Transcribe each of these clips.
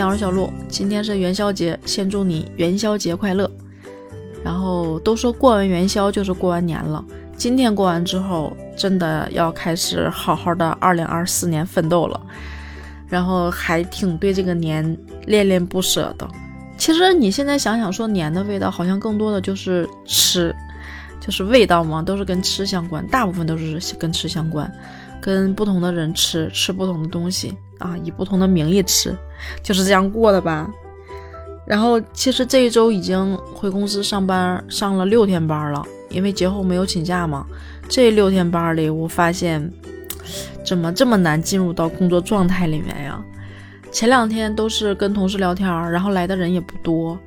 家好，小鹿。今天是元宵节，先祝你元宵节快乐。然后都说过完元宵就是过完年了，今天过完之后，真的要开始好好的二零二四年奋斗了。然后还挺对这个年恋恋不舍的。其实你现在想想，说年的味道，好像更多的就是吃，就是味道嘛，都是跟吃相关，大部分都是跟吃相关，跟不同的人吃，吃不同的东西。啊，以不同的名义吃，就是这样过的吧。然后其实这一周已经回公司上班上了六天班了，因为节后没有请假嘛。这六天班里，我发现怎么这么难进入到工作状态里面呀？前两天都是跟同事聊天，然后来的人也不多，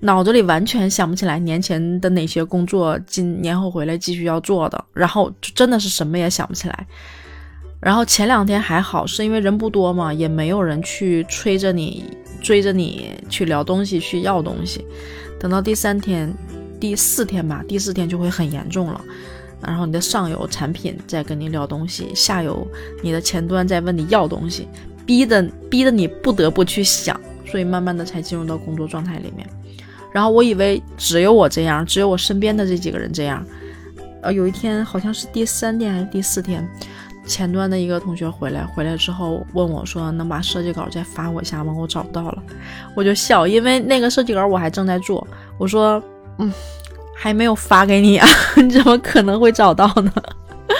脑子里完全想不起来年前的哪些工作今年后回来继续要做的，然后就真的是什么也想不起来。然后前两天还好，是因为人不多嘛，也没有人去催着你、追着你去聊东西、去要东西。等到第三天、第四天吧，第四天就会很严重了。然后你的上游产品在跟你聊东西，下游你的前端在问你要东西，逼的逼的你不得不去想，所以慢慢的才进入到工作状态里面。然后我以为只有我这样，只有我身边的这几个人这样。呃，有一天好像是第三天还是第四天。前端的一个同学回来，回来之后问我说：“能把设计稿再发我一下吗？我找不到了。”我就笑，因为那个设计稿我还正在做。我说：“嗯，还没有发给你啊，你怎么可能会找到呢？”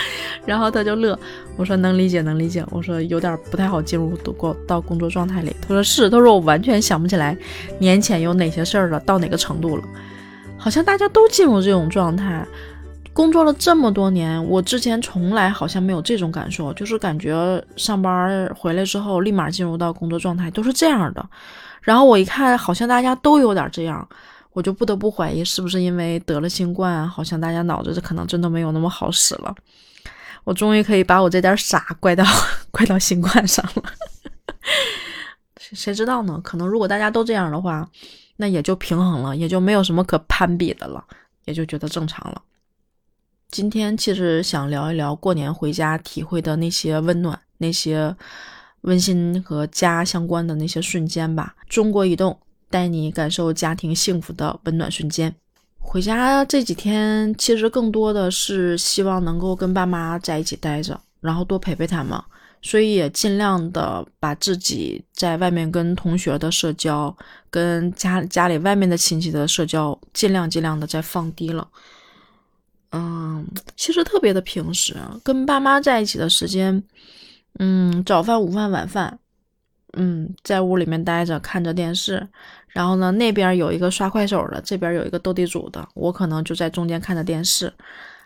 然后他就乐。我说：“能理解，能理解。”我说：“有点不太好进入过到工作状态里。”他说：“是。”他说：“我完全想不起来年前有哪些事儿了，到哪个程度了，好像大家都进入这种状态。”工作了这么多年，我之前从来好像没有这种感受，就是感觉上班回来之后立马进入到工作状态都是这样的。然后我一看，好像大家都有点这样，我就不得不怀疑是不是因为得了新冠，好像大家脑子可能真的没有那么好使了。我终于可以把我这点傻怪到 怪到新冠上了。谁谁知道呢？可能如果大家都这样的话，那也就平衡了，也就没有什么可攀比的了，也就觉得正常了。今天其实想聊一聊过年回家体会的那些温暖、那些温馨和家相关的那些瞬间吧。中国移动带你感受家庭幸福的温暖瞬间。回家这几天，其实更多的是希望能够跟爸妈在一起待着，然后多陪陪他们，所以也尽量的把自己在外面跟同学的社交、跟家家里外面的亲戚的社交，尽量尽量的再放低了。嗯，其实特别的平时，跟爸妈在一起的时间，嗯，早饭、午饭、晚饭，嗯，在屋里面待着看着电视，然后呢，那边有一个刷快手的，这边有一个斗地主的，我可能就在中间看着电视，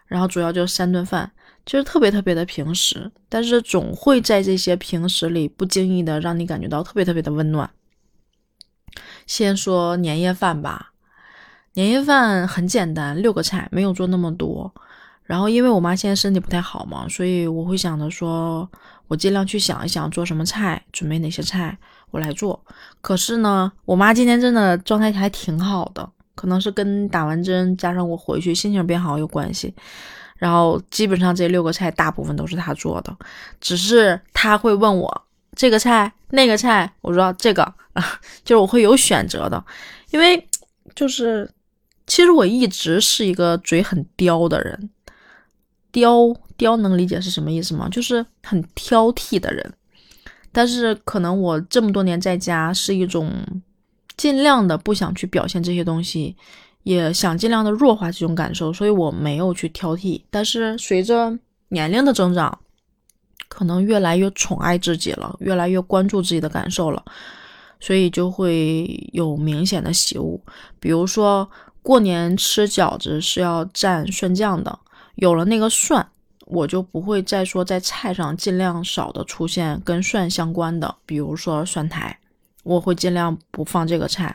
然后主要就三顿饭，就是特别特别的平时，但是总会在这些平时里不经意的让你感觉到特别特别的温暖。先说年夜饭吧。年夜饭很简单，六个菜，没有做那么多。然后因为我妈现在身体不太好嘛，所以我会想着说，我尽量去想一想做什么菜，准备哪些菜，我来做。可是呢，我妈今天真的状态还挺好的，可能是跟打完针加上我回去心情变好有关系。然后基本上这六个菜大部分都是她做的，只是她会问我这个菜那个菜，我说这个啊，就是我会有选择的，因为就是。其实我一直是一个嘴很刁的人，刁刁能理解是什么意思吗？就是很挑剔的人。但是可能我这么多年在家是一种尽量的不想去表现这些东西，也想尽量的弱化这种感受，所以我没有去挑剔。但是随着年龄的增长，可能越来越宠爱自己了，越来越关注自己的感受了，所以就会有明显的喜恶，比如说。过年吃饺子是要蘸蒜酱的，有了那个蒜，我就不会再说在菜上尽量少的出现跟蒜相关的，比如说蒜苔，我会尽量不放这个菜，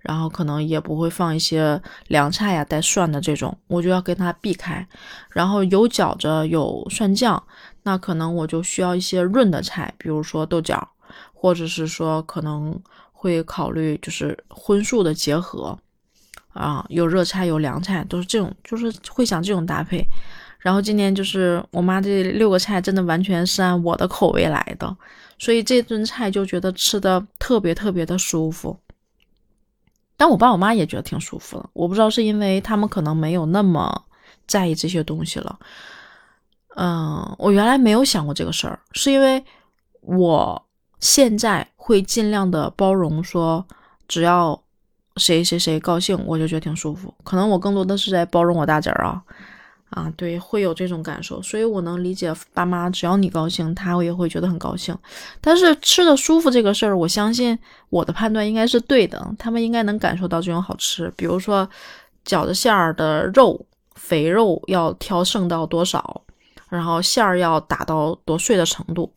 然后可能也不会放一些凉菜呀带蒜的这种，我就要跟它避开。然后有饺子有蒜酱，那可能我就需要一些润的菜，比如说豆角，或者是说可能会考虑就是荤素的结合。啊，有热菜有凉菜，都是这种，就是会想这种搭配。然后今年就是我妈这六个菜真的完全是按我的口味来的，所以这顿菜就觉得吃的特别特别的舒服。但我爸我妈也觉得挺舒服的，我不知道是因为他们可能没有那么在意这些东西了。嗯，我原来没有想过这个事儿，是因为我现在会尽量的包容，说只要谁谁谁高兴，我就觉得挺舒服。可能我更多的是在包容我大侄儿啊。啊，对，会有这种感受，所以我能理解爸妈，只要你高兴，他也会觉得很高兴。但是吃的舒服这个事儿，我相信我的判断应该是对的，他们应该能感受到这种好吃。比如说饺子馅儿的肉，肥肉要挑剩到多少，然后馅儿要打到多碎的程度，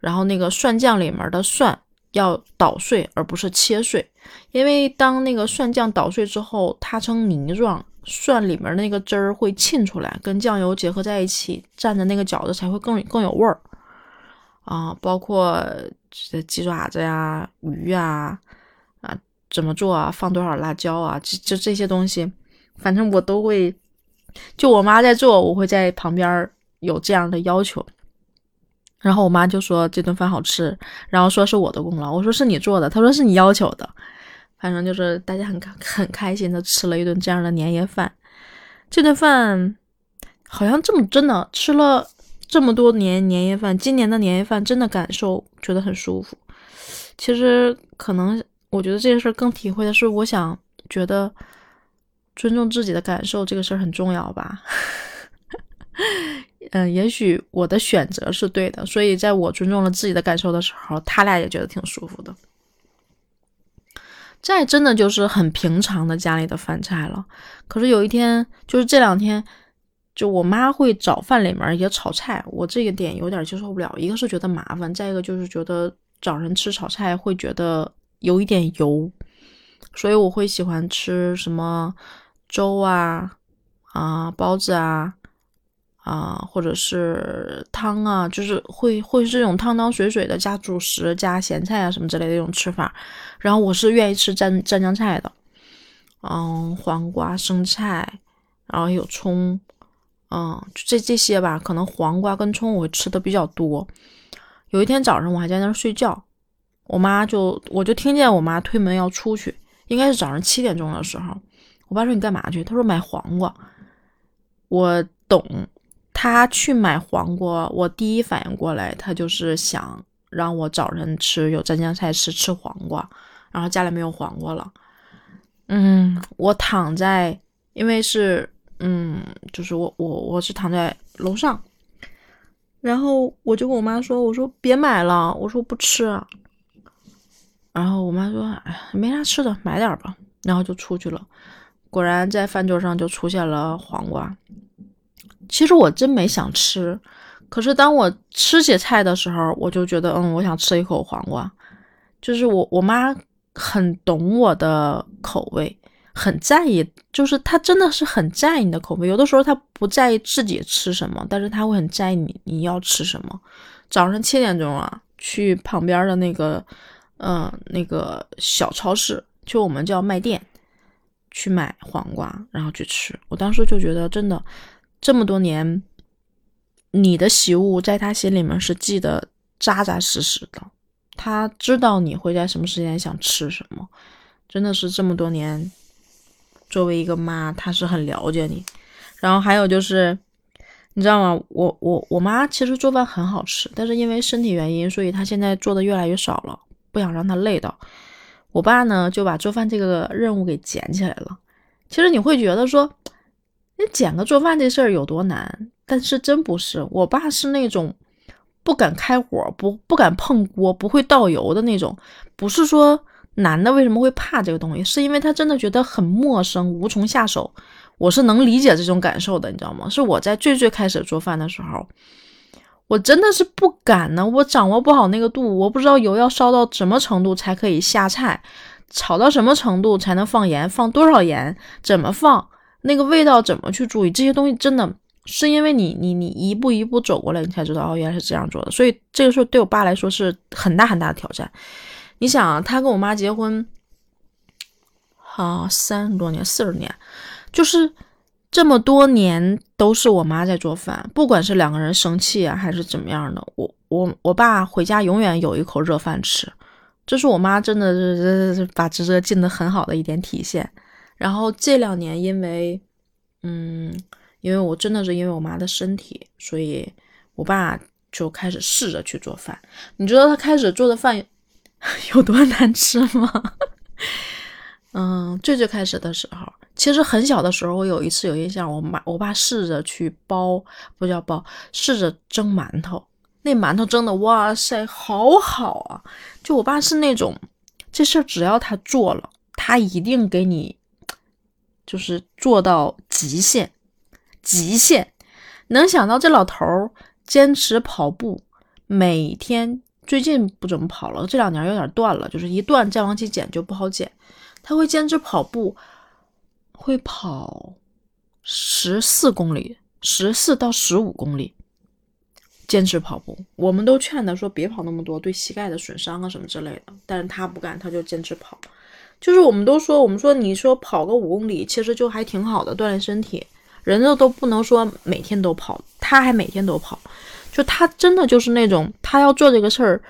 然后那个蒜酱里面的蒜要捣碎而不是切碎，因为当那个蒜酱捣碎之后，它成泥状。蒜里面的那个汁儿会沁出来，跟酱油结合在一起，蘸着那个饺子才会更更有味儿啊！包括这鸡爪子呀、鱼呀啊，怎么做啊？放多少辣椒啊？就就这些东西，反正我都会。就我妈在做，我会在旁边有这样的要求。然后我妈就说这顿饭好吃，然后说是我的功劳。我说是你做的，她说是你要求的。反正就是大家很开很开心的吃了一顿这样的年夜饭，这顿饭好像这么真的吃了这么多年年夜饭，今年的年夜饭真的感受觉得很舒服。其实可能我觉得这件事更体会的是，我想觉得尊重自己的感受这个事儿很重要吧。嗯，也许我的选择是对的，所以在我尊重了自己的感受的时候，他俩也觉得挺舒服的。再真的就是很平常的家里的饭菜了。可是有一天，就是这两天，就我妈会早饭里面也炒菜，我这个点有点接受不了。一个是觉得麻烦，再一个就是觉得早晨吃炒菜会觉得有一点油，所以我会喜欢吃什么粥啊、啊包子啊。啊，或者是汤啊，就是会会是这种汤汤水水的，加主食、加咸菜啊什么之类的这种吃法。然后我是愿意吃蘸蘸酱菜的，嗯，黄瓜、生菜，然后有葱，嗯，这这些吧，可能黄瓜跟葱我会吃的比较多。有一天早上我还在那儿睡觉，我妈就我就听见我妈推门要出去，应该是早上七点钟的时候。我爸说你干嘛去？他说买黄瓜。我懂。他去买黄瓜，我第一反应过来，他就是想让我早晨吃有蘸酱菜吃吃黄瓜，然后家里没有黄瓜了。嗯，我躺在，因为是，嗯，就是我我我是躺在楼上，然后我就跟我妈说，我说别买了，我说不吃。然后我妈说，哎，没啥吃的，买点吧。然后就出去了，果然在饭桌上就出现了黄瓜。其实我真没想吃，可是当我吃起菜的时候，我就觉得，嗯，我想吃一口黄瓜。就是我我妈很懂我的口味，很在意，就是她真的是很在意你的口味。有的时候她不在意自己吃什么，但是她会很在意你你要吃什么。早上七点钟啊，去旁边的那个，嗯，那个小超市，就我们叫卖店，去买黄瓜，然后去吃。我当时就觉得真的。这么多年，你的习物在他心里面是记得扎扎实实的。他知道你会在什么时间想吃什么，真的是这么多年，作为一个妈，他是很了解你。然后还有就是，你知道吗？我我我妈其实做饭很好吃，但是因为身体原因，所以她现在做的越来越少了，不想让她累到。我爸呢，就把做饭这个任务给捡起来了。其实你会觉得说。你捡个做饭这事儿有多难？但是真不是，我爸是那种不敢开火、不不敢碰锅、不会倒油的那种。不是说男的为什么会怕这个东西，是因为他真的觉得很陌生，无从下手。我是能理解这种感受的，你知道吗？是我在最最开始做饭的时候，我真的是不敢呢，我掌握不好那个度，我不知道油要烧到什么程度才可以下菜，炒到什么程度才能放盐，放多少盐，怎么放。那个味道怎么去注意？这些东西真的是因为你你你一步一步走过来，你才知道哦，原来是这样做的。所以这个时候对我爸来说是很大很大的挑战。你想，他跟我妈结婚，好三十多年，四十年，就是这么多年都是我妈在做饭，不管是两个人生气啊，还是怎么样的，我我我爸回家永远有一口热饭吃，这是我妈真的是把职责尽得很好的一点体现。然后这两年，因为嗯，因为我真的是因为我妈的身体，所以我爸就开始试着去做饭。你知道他开始做的饭有 多难吃吗？嗯，最最开始的时候。其实很小的时候，我有一次有印象，我妈我爸试着去包，不叫包，试着蒸馒头。那馒头蒸的，哇塞，好好啊！就我爸是那种，这事儿只要他做了，他一定给你，就是做到极限，极限。能想到这老头儿坚持跑步，每天最近不怎么跑了，这两年有点断了，就是一断再往起减就不好减。他会坚持跑步。会跑十四公里，十四到十五公里，坚持跑步。我们都劝他说别跑那么多，对膝盖的损伤啊什么之类的。但是他不干，他就坚持跑。就是我们都说，我们说你说跑个五公里，其实就还挺好的锻炼身体。人家都不能说每天都跑，他还每天都跑。就他真的就是那种，他要做这个事儿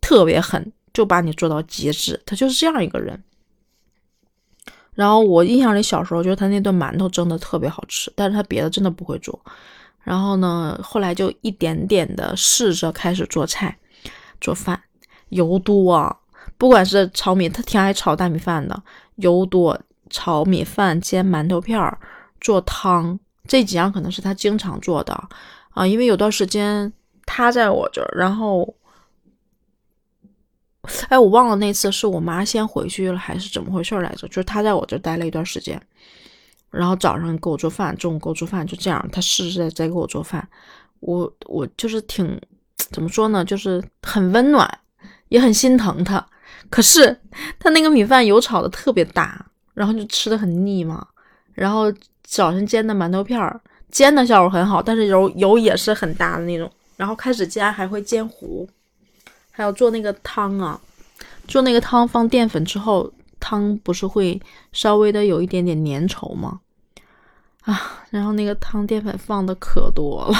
特别狠，就把你做到极致。他就是这样一个人。然后我印象里小时候，就是他那顿馒头蒸的特别好吃，但是他别的真的不会做。然后呢，后来就一点点的试着开始做菜、做饭，油多啊！不管是炒米，他挺爱炒大米饭的，油多，炒米饭、煎馒头片儿、做汤，这几样可能是他经常做的啊。因为有段时间他在我这儿，然后。哎，我忘了那次是我妈先回去了，还是怎么回事来着？就是他在我这待了一段时间，然后早上给我做饭，中午给我做饭，就这样，他试试在在给我做饭。我我就是挺怎么说呢，就是很温暖，也很心疼他。可是他那个米饭油炒的特别大，然后就吃的很腻嘛。然后早上煎的馒头片儿，煎的效果很好，但是油油也是很大的那种。然后开始煎还会煎糊。还有做那个汤啊，做那个汤放淀粉之后，汤不是会稍微的有一点点粘稠吗？啊，然后那个汤淀粉放的可多了，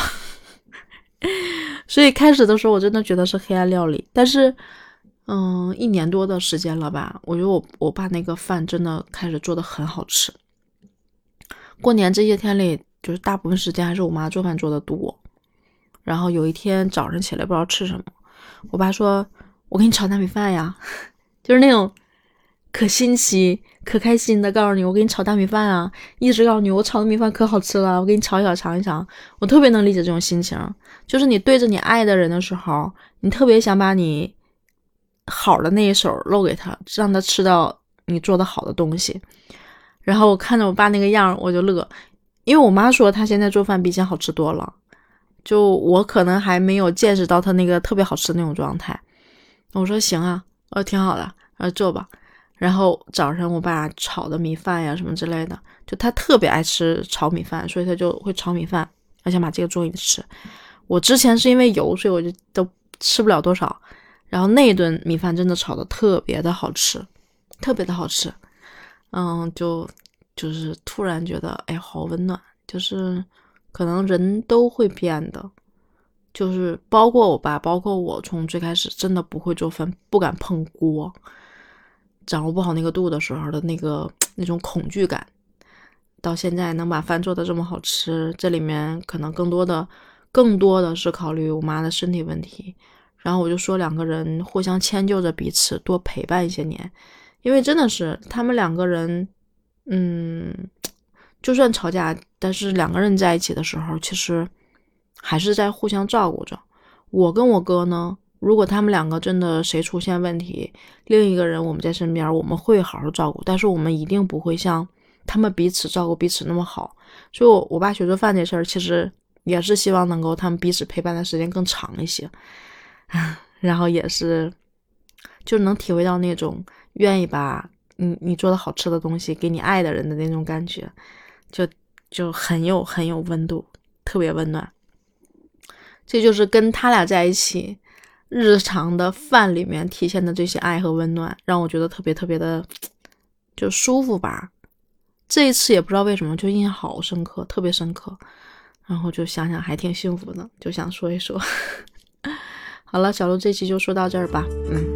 所以开始的时候我真的觉得是黑暗料理。但是，嗯，一年多的时间了吧，我觉得我我爸那个饭真的开始做的很好吃。过年这些天里，就是大部分时间还是我妈做饭做的多。然后有一天早上起来不知道吃什么。我爸说：“我给你炒大米饭呀，就是那种可新奇、可开心的，告诉你我给你炒大米饭啊，一直告诉你我炒的米饭可好吃了，我给你炒一炒尝一尝。我特别能理解这种心情，就是你对着你爱的人的时候，你特别想把你好的那一手露给他，让他吃到你做的好的东西。然后我看着我爸那个样，我就乐，因为我妈说她现在做饭比以前好吃多了。”就我可能还没有见识到他那个特别好吃的那种状态，我说行啊，呃挺好的，呃做吧。然后早上我爸炒的米饭呀什么之类的，就他特别爱吃炒米饭，所以他就会炒米饭，我想把这个做给你吃。我之前是因为油，所以我就都吃不了多少。然后那顿米饭真的炒的特别的好吃，特别的好吃。嗯，就就是突然觉得哎，好温暖，就是。可能人都会变的，就是包括我爸，包括我，从最开始真的不会做饭，不敢碰锅，掌握不好那个度的时候的那个那种恐惧感，到现在能把饭做的这么好吃，这里面可能更多的、更多的是考虑我妈的身体问题。然后我就说两个人互相迁就着彼此，多陪伴一些年，因为真的是他们两个人，嗯。就算吵架，但是两个人在一起的时候，其实还是在互相照顾着。我跟我哥呢，如果他们两个真的谁出现问题，另一个人我们在身边，我们会好好照顾，但是我们一定不会像他们彼此照顾彼此那么好。所以，我爸学做饭这事儿，其实也是希望能够他们彼此陪伴的时间更长一些，然后也是就能体会到那种愿意把你你做的好吃的东西给你爱的人的那种感觉就就很有很有温度特别温暖。这就是跟他俩在一起日常的饭里面体现的这些爱和温暖让我觉得特别特别的就舒服吧。这一次也不知道为什么就印象好深刻特别深刻然后就想想还挺幸福的就想说一说。好了小鹿这期就说到这儿吧嗯。